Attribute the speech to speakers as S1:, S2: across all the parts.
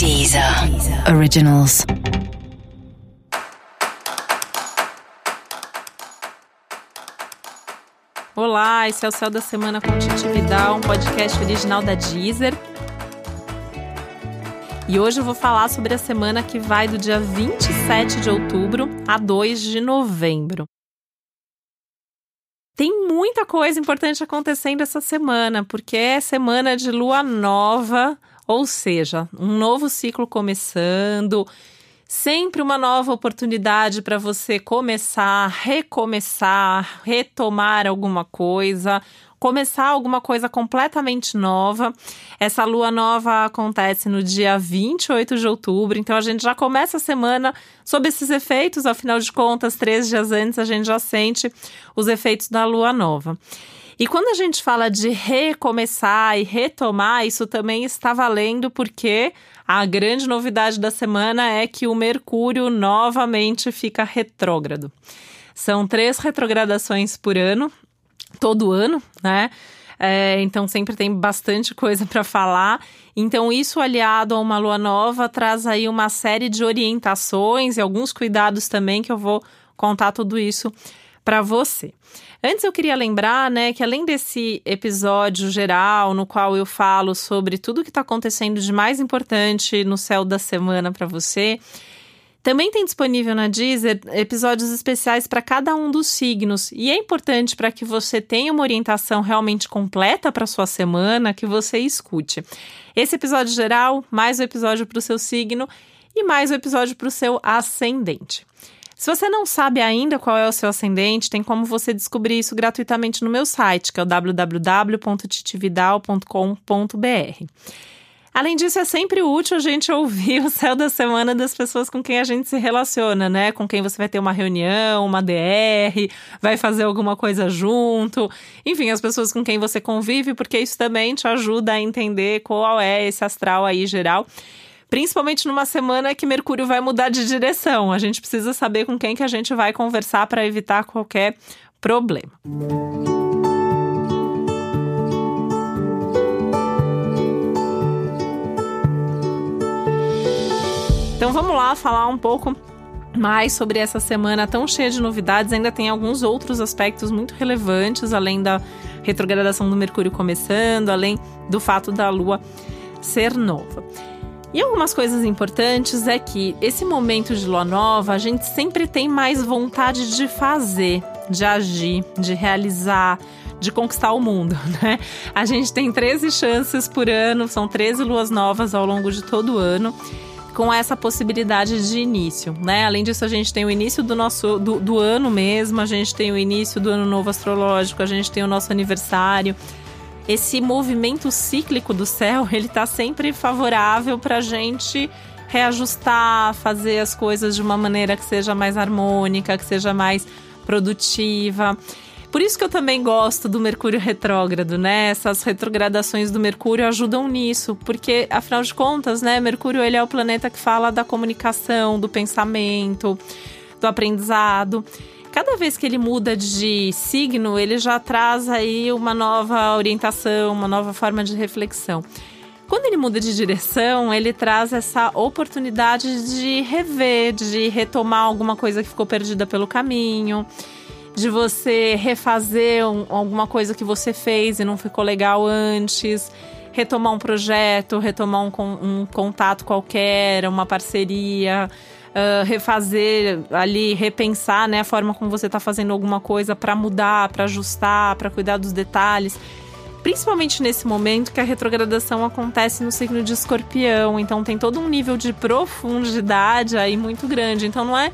S1: Deezer Originals.
S2: Olá, esse é o Céu da Semana com Titi Vidal, um podcast original da Deezer. E hoje eu vou falar sobre a semana que vai do dia 27 de outubro a 2 de novembro. Tem muita coisa importante acontecendo essa semana, porque é semana de lua nova, ou seja, um novo ciclo começando, sempre uma nova oportunidade para você começar, recomeçar, retomar alguma coisa, começar alguma coisa completamente nova. Essa lua nova acontece no dia 28 de outubro, então a gente já começa a semana sob esses efeitos, afinal de contas, três dias antes a gente já sente os efeitos da lua nova. E quando a gente fala de recomeçar e retomar, isso também está valendo porque a grande novidade da semana é que o Mercúrio novamente fica retrógrado. São três retrogradações por ano, todo ano, né? É, então sempre tem bastante coisa para falar. Então isso aliado a uma lua nova traz aí uma série de orientações e alguns cuidados também que eu vou contar tudo isso para você. Antes eu queria lembrar, né, que além desse episódio geral no qual eu falo sobre tudo que está acontecendo de mais importante no céu da semana para você, também tem disponível na Deezer episódios especiais para cada um dos signos. E é importante para que você tenha uma orientação realmente completa para sua semana que você escute. Esse episódio geral, mais o episódio para o seu signo e mais o episódio para o seu ascendente. Se você não sabe ainda qual é o seu ascendente, tem como você descobrir isso gratuitamente no meu site, que é o www.titividal.com.br. Além disso, é sempre útil a gente ouvir o céu da semana das pessoas com quem a gente se relaciona, né? Com quem você vai ter uma reunião, uma DR, vai fazer alguma coisa junto. Enfim, as pessoas com quem você convive, porque isso também te ajuda a entender qual é esse astral aí geral. Principalmente numa semana que Mercúrio vai mudar de direção. A gente precisa saber com quem que a gente vai conversar para evitar qualquer problema. Então vamos lá falar um pouco mais sobre essa semana tão cheia de novidades. Ainda tem alguns outros aspectos muito relevantes, além da retrogradação do Mercúrio começando, além do fato da Lua ser nova. E algumas coisas importantes é que esse momento de lua nova, a gente sempre tem mais vontade de fazer, de agir, de realizar, de conquistar o mundo, né? A gente tem 13 chances por ano, são 13 luas novas ao longo de todo o ano com essa possibilidade de início, né? Além disso, a gente tem o início do nosso do, do ano mesmo, a gente tem o início do ano novo astrológico, a gente tem o nosso aniversário. Esse movimento cíclico do céu, ele tá sempre favorável para a gente reajustar, fazer as coisas de uma maneira que seja mais harmônica, que seja mais produtiva. Por isso que eu também gosto do Mercúrio retrógrado, né? Essas retrogradações do Mercúrio ajudam nisso, porque afinal de contas, né, Mercúrio ele é o planeta que fala da comunicação, do pensamento, do aprendizado. Cada vez que ele muda de signo, ele já traz aí uma nova orientação, uma nova forma de reflexão. Quando ele muda de direção, ele traz essa oportunidade de rever, de retomar alguma coisa que ficou perdida pelo caminho de você refazer um, alguma coisa que você fez e não ficou legal antes, retomar um projeto, retomar um, um contato qualquer, uma parceria. Refazer ali, repensar né, a forma como você está fazendo alguma coisa para mudar, para ajustar, para cuidar dos detalhes. Principalmente nesse momento que a retrogradação acontece no signo de escorpião, então tem todo um nível de profundidade aí muito grande. Então não é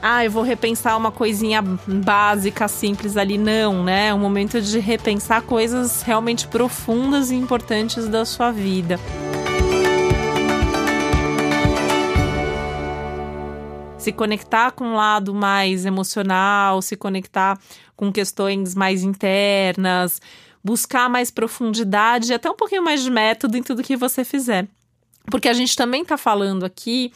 S2: ah, eu vou repensar uma coisinha básica, simples ali. Não, né? É um momento de repensar coisas realmente profundas e importantes da sua vida. Se conectar com um lado mais emocional, se conectar com questões mais internas, buscar mais profundidade até um pouquinho mais de método em tudo que você fizer. Porque a gente também está falando aqui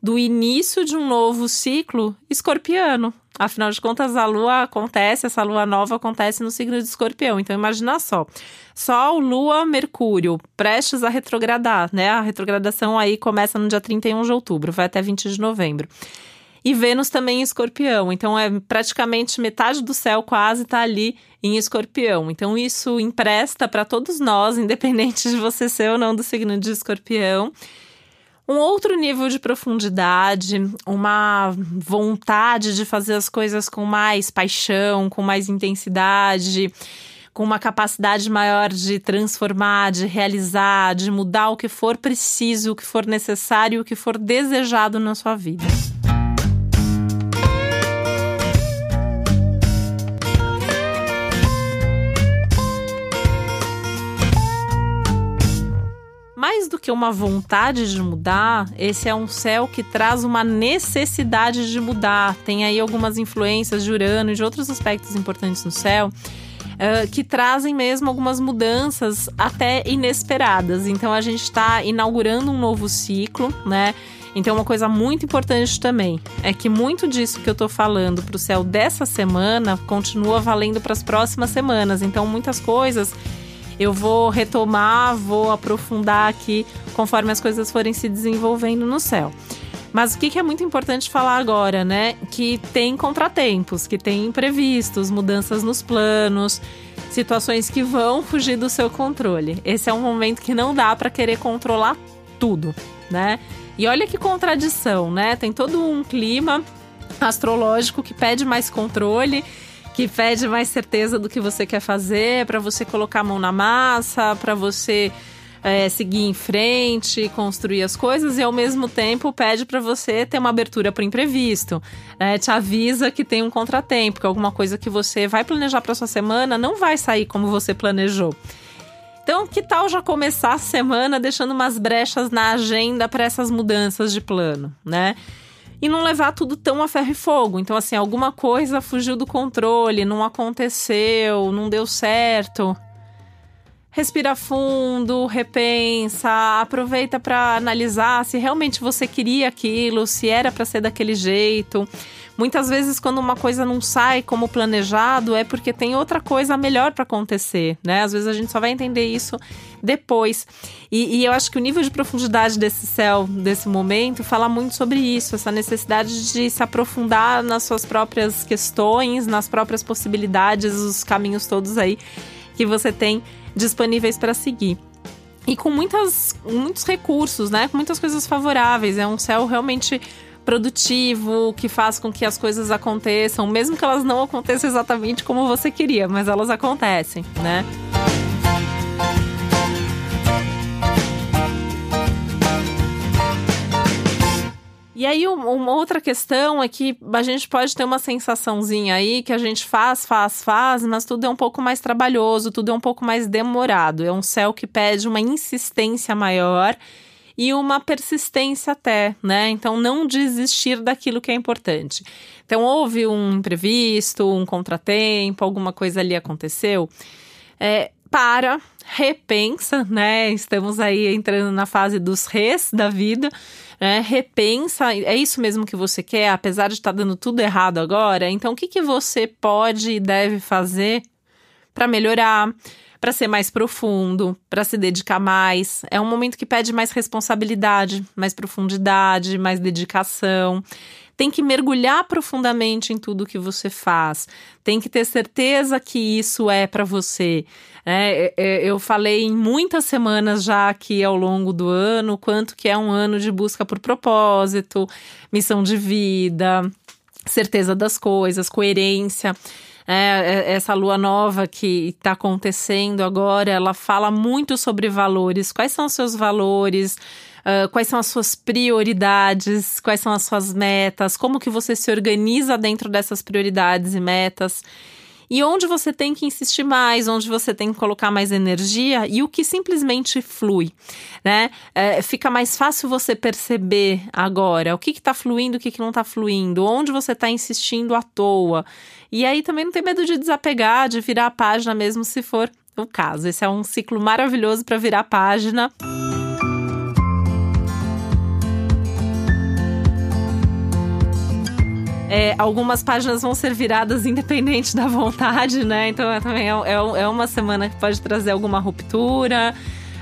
S2: do início de um novo ciclo escorpiano. Afinal de contas, a lua acontece, essa lua nova acontece no signo de escorpião. Então, imagina só. Sol, Lua, Mercúrio, prestes a retrogradar, né? A retrogradação aí começa no dia 31 de outubro, vai até 20 de novembro. E Vênus também em escorpião. Então, é praticamente metade do céu quase está ali em escorpião. Então, isso empresta para todos nós, independente de você ser ou não do signo de escorpião um outro nível de profundidade, uma vontade de fazer as coisas com mais paixão, com mais intensidade, com uma capacidade maior de transformar, de realizar, de mudar o que for preciso, o que for necessário, o que for desejado na sua vida. Que uma vontade de mudar, esse é um céu que traz uma necessidade de mudar. Tem aí algumas influências de Urano e de outros aspectos importantes no céu. Uh, que trazem mesmo algumas mudanças até inesperadas. Então a gente está inaugurando um novo ciclo, né? Então, uma coisa muito importante também é que muito disso que eu estou falando para o céu dessa semana continua valendo para as próximas semanas. Então, muitas coisas eu vou retomar, vou aprofundar aqui conforme as coisas forem se desenvolvendo no céu. Mas o que é muito importante falar agora, né? Que tem contratempos, que tem imprevistos, mudanças nos planos, situações que vão fugir do seu controle. Esse é um momento que não dá para querer controlar tudo, né? E olha que contradição, né? Tem todo um clima astrológico que pede mais controle que pede mais certeza do que você quer fazer, para você colocar a mão na massa, para você é, seguir em frente, construir as coisas e ao mesmo tempo pede para você ter uma abertura para imprevisto. Né? Te avisa que tem um contratempo, que alguma coisa que você vai planejar para sua semana não vai sair como você planejou. Então, que tal já começar a semana deixando umas brechas na agenda para essas mudanças de plano, né? E não levar tudo tão a ferro e fogo. Então, assim, alguma coisa fugiu do controle, não aconteceu, não deu certo. Respira fundo, repensa, aproveita para analisar se realmente você queria aquilo, se era para ser daquele jeito. Muitas vezes, quando uma coisa não sai como planejado, é porque tem outra coisa melhor para acontecer, né? Às vezes a gente só vai entender isso depois. E, e, eu acho que o nível de profundidade desse céu, desse momento, fala muito sobre isso, essa necessidade de se aprofundar nas suas próprias questões, nas próprias possibilidades, os caminhos todos aí que você tem disponíveis para seguir e com muitas, muitos recursos, né? Com muitas coisas favoráveis. É um céu realmente produtivo, que faz com que as coisas aconteçam, mesmo que elas não aconteçam exatamente como você queria, mas elas acontecem, né? E aí, uma outra questão é que a gente pode ter uma sensaçãozinha aí que a gente faz, faz, faz, mas tudo é um pouco mais trabalhoso, tudo é um pouco mais demorado. É um céu que pede uma insistência maior e uma persistência até, né? Então, não desistir daquilo que é importante. Então, houve um imprevisto, um contratempo, alguma coisa ali aconteceu. É, para, repensa, né? Estamos aí entrando na fase dos res da vida, né? Repensa, é isso mesmo que você quer, apesar de estar tá dando tudo errado agora? Então, o que, que você pode e deve fazer para melhorar? Para ser mais profundo, para se dedicar mais. É um momento que pede mais responsabilidade, mais profundidade, mais dedicação. Tem que mergulhar profundamente em tudo que você faz. Tem que ter certeza que isso é para você. É, é, é, eu falei em muitas semanas já aqui ao longo do ano quanto que é um ano de busca por propósito, missão de vida, certeza das coisas, coerência. É, é, essa lua nova que está acontecendo agora, ela fala muito sobre valores. Quais são os seus valores? Uh, quais são as suas prioridades? Quais são as suas metas? Como que você se organiza dentro dessas prioridades e metas? E onde você tem que insistir mais, onde você tem que colocar mais energia e o que simplesmente flui, né? É, fica mais fácil você perceber agora o que está fluindo, o que, que não está fluindo, onde você está insistindo à toa. E aí também não tem medo de desapegar, de virar a página mesmo se for o caso. Esse é um ciclo maravilhoso para virar a página. É, algumas páginas vão ser viradas independente da vontade, né? Então é, também é, é, é uma semana que pode trazer alguma ruptura,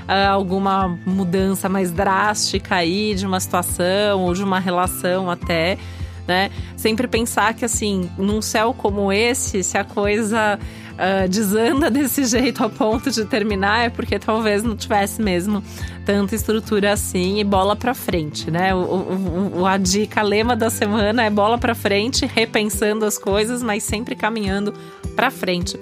S2: uh, alguma mudança mais drástica aí de uma situação ou de uma relação até. Né? Sempre pensar que assim, num céu como esse, se a coisa uh, desanda desse jeito a ponto de terminar, é porque talvez não tivesse mesmo tanta estrutura assim e bola para frente, né? O, o, a dica, a lema da semana é bola para frente, repensando as coisas, mas sempre caminhando para frente.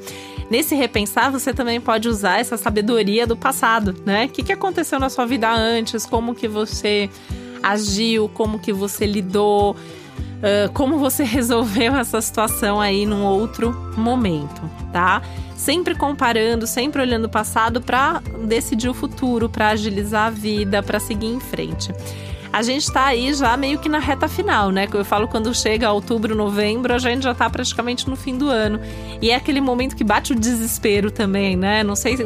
S2: Nesse repensar, você também pode usar essa sabedoria do passado, né? O que, que aconteceu na sua vida antes? Como que você agiu? Como que você lidou? Uh, como você resolveu essa situação aí num outro momento, tá? Sempre comparando, sempre olhando o passado para decidir o futuro, para agilizar a vida, para seguir em frente a gente tá aí já meio que na reta final, né? Eu falo quando chega outubro, novembro, a gente já tá praticamente no fim do ano. E é aquele momento que bate o desespero também, né? Não sei se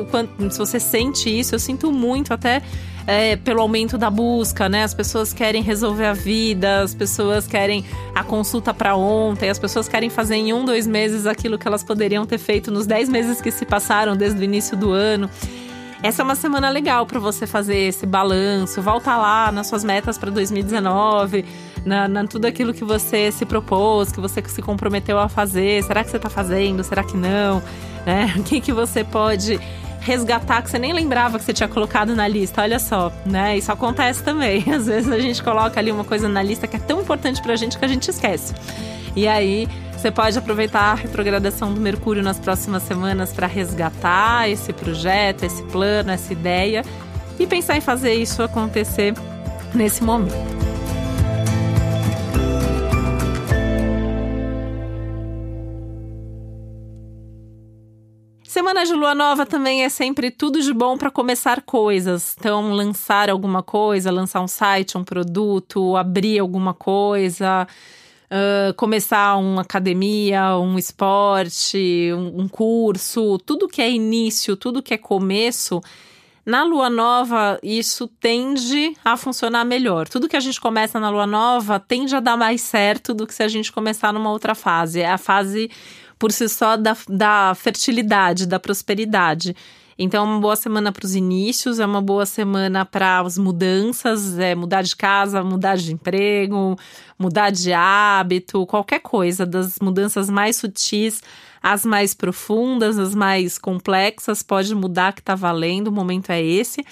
S2: você sente isso, eu sinto muito até. É, pelo aumento da busca, né? As pessoas querem resolver a vida, as pessoas querem a consulta para ontem, as pessoas querem fazer em um, dois meses aquilo que elas poderiam ter feito nos dez meses que se passaram desde o início do ano. Essa é uma semana legal para você fazer esse balanço, voltar lá nas suas metas para 2019, na, na, tudo aquilo que você se propôs, que você se comprometeu a fazer. Será que você está fazendo? Será que não? Né? O que, que você pode resgatar que você nem lembrava que você tinha colocado na lista. Olha só, né? Isso acontece também. Às vezes a gente coloca ali uma coisa na lista que é tão importante pra gente que a gente esquece. E aí você pode aproveitar a retrogradação do Mercúrio nas próximas semanas para resgatar esse projeto, esse plano, essa ideia e pensar em fazer isso acontecer nesse momento. Semana de lua nova também é sempre tudo de bom para começar coisas. Então, lançar alguma coisa, lançar um site, um produto, abrir alguma coisa, uh, começar uma academia, um esporte, um, um curso, tudo que é início, tudo que é começo. Na lua nova, isso tende a funcionar melhor. Tudo que a gente começa na lua nova tende a dar mais certo do que se a gente começar numa outra fase. É a fase por si só da, da fertilidade, da prosperidade. Então, é uma boa semana para os inícios, é uma boa semana para as mudanças, é mudar de casa, mudar de emprego, mudar de hábito, qualquer coisa, das mudanças mais sutis as mais profundas, as mais complexas, pode mudar que está valendo, o momento é esse.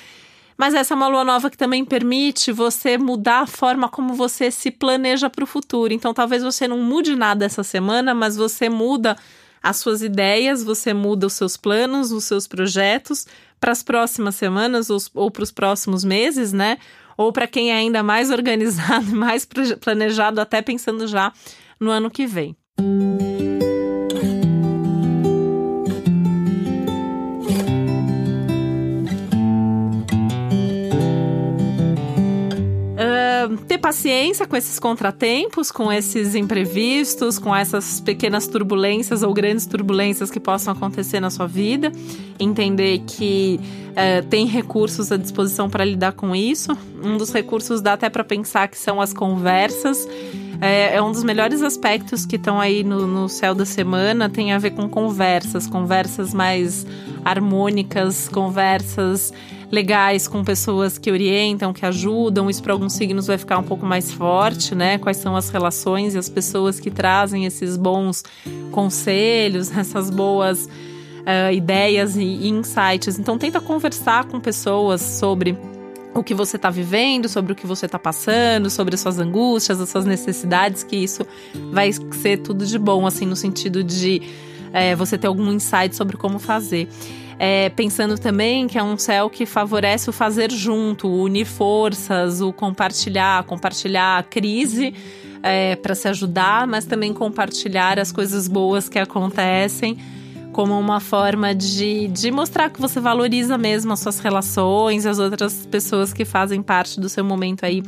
S2: Mas essa é uma lua nova que também permite você mudar a forma como você se planeja para o futuro. Então, talvez você não mude nada essa semana, mas você muda as suas ideias, você muda os seus planos, os seus projetos para as próximas semanas ou, ou para os próximos meses, né? Ou para quem é ainda mais organizado mais planejado, até pensando já no ano que vem. ter paciência com esses contratempos, com esses imprevistos, com essas pequenas turbulências ou grandes turbulências que possam acontecer na sua vida. Entender que uh, tem recursos à disposição para lidar com isso. Um dos recursos dá até para pensar que são as conversas. É, é, um dos melhores aspectos que estão aí no, no céu da semana, tem a ver com conversas, conversas mais harmônicas, conversas legais com pessoas que orientam, que ajudam. Isso para alguns signos vai ficar um pouco mais forte, né? Quais são as relações e as pessoas que trazem esses bons conselhos, essas boas uh, ideias e insights. Então tenta conversar com pessoas sobre o que você está vivendo, sobre o que você está passando, sobre as suas angústias, as suas necessidades, que isso vai ser tudo de bom, assim, no sentido de é, você ter algum insight sobre como fazer. É, pensando também que é um céu que favorece o fazer junto, o unir forças, o compartilhar, compartilhar a crise é, para se ajudar, mas também compartilhar as coisas boas que acontecem como uma forma de, de mostrar que você valoriza mesmo as suas relações, as outras pessoas que fazem parte do seu momento aí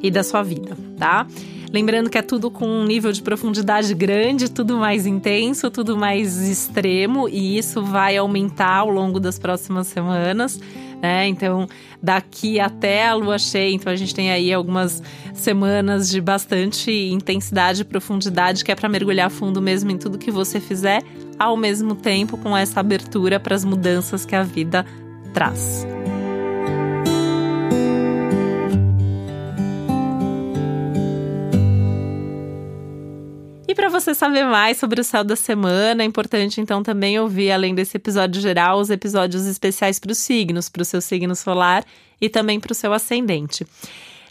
S2: e da sua vida, tá? Lembrando que é tudo com um nível de profundidade grande, tudo mais intenso, tudo mais extremo, e isso vai aumentar ao longo das próximas semanas. né? Então, daqui até a lua cheia, então a gente tem aí algumas semanas de bastante intensidade e profundidade, que é para mergulhar fundo mesmo em tudo que você fizer, ao mesmo tempo com essa abertura para as mudanças que a vida traz. Você saber mais sobre o céu da semana, é importante então também ouvir, além desse episódio geral, os episódios especiais para os signos, para o seu signo solar e também para o seu ascendente.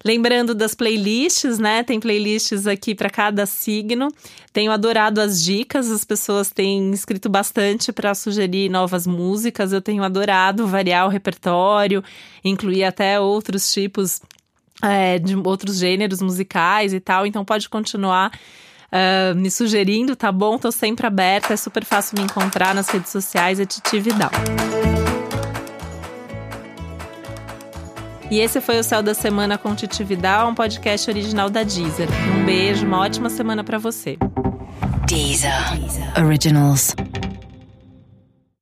S2: Lembrando das playlists, né? Tem playlists aqui para cada signo. Tenho adorado as dicas, as pessoas têm escrito bastante para sugerir novas músicas. Eu tenho adorado variar o repertório, incluir até outros tipos é, de outros gêneros musicais e tal. Então pode continuar uh, me sugerindo, tá bom? Tô sempre aberta, é super fácil me encontrar nas redes sociais, é Titi Vidal. E esse foi o Céu da Semana com Titi Vidal, um podcast original da Deezer. Um beijo, uma ótima semana para você.
S1: Deezer. Deezer. Originals.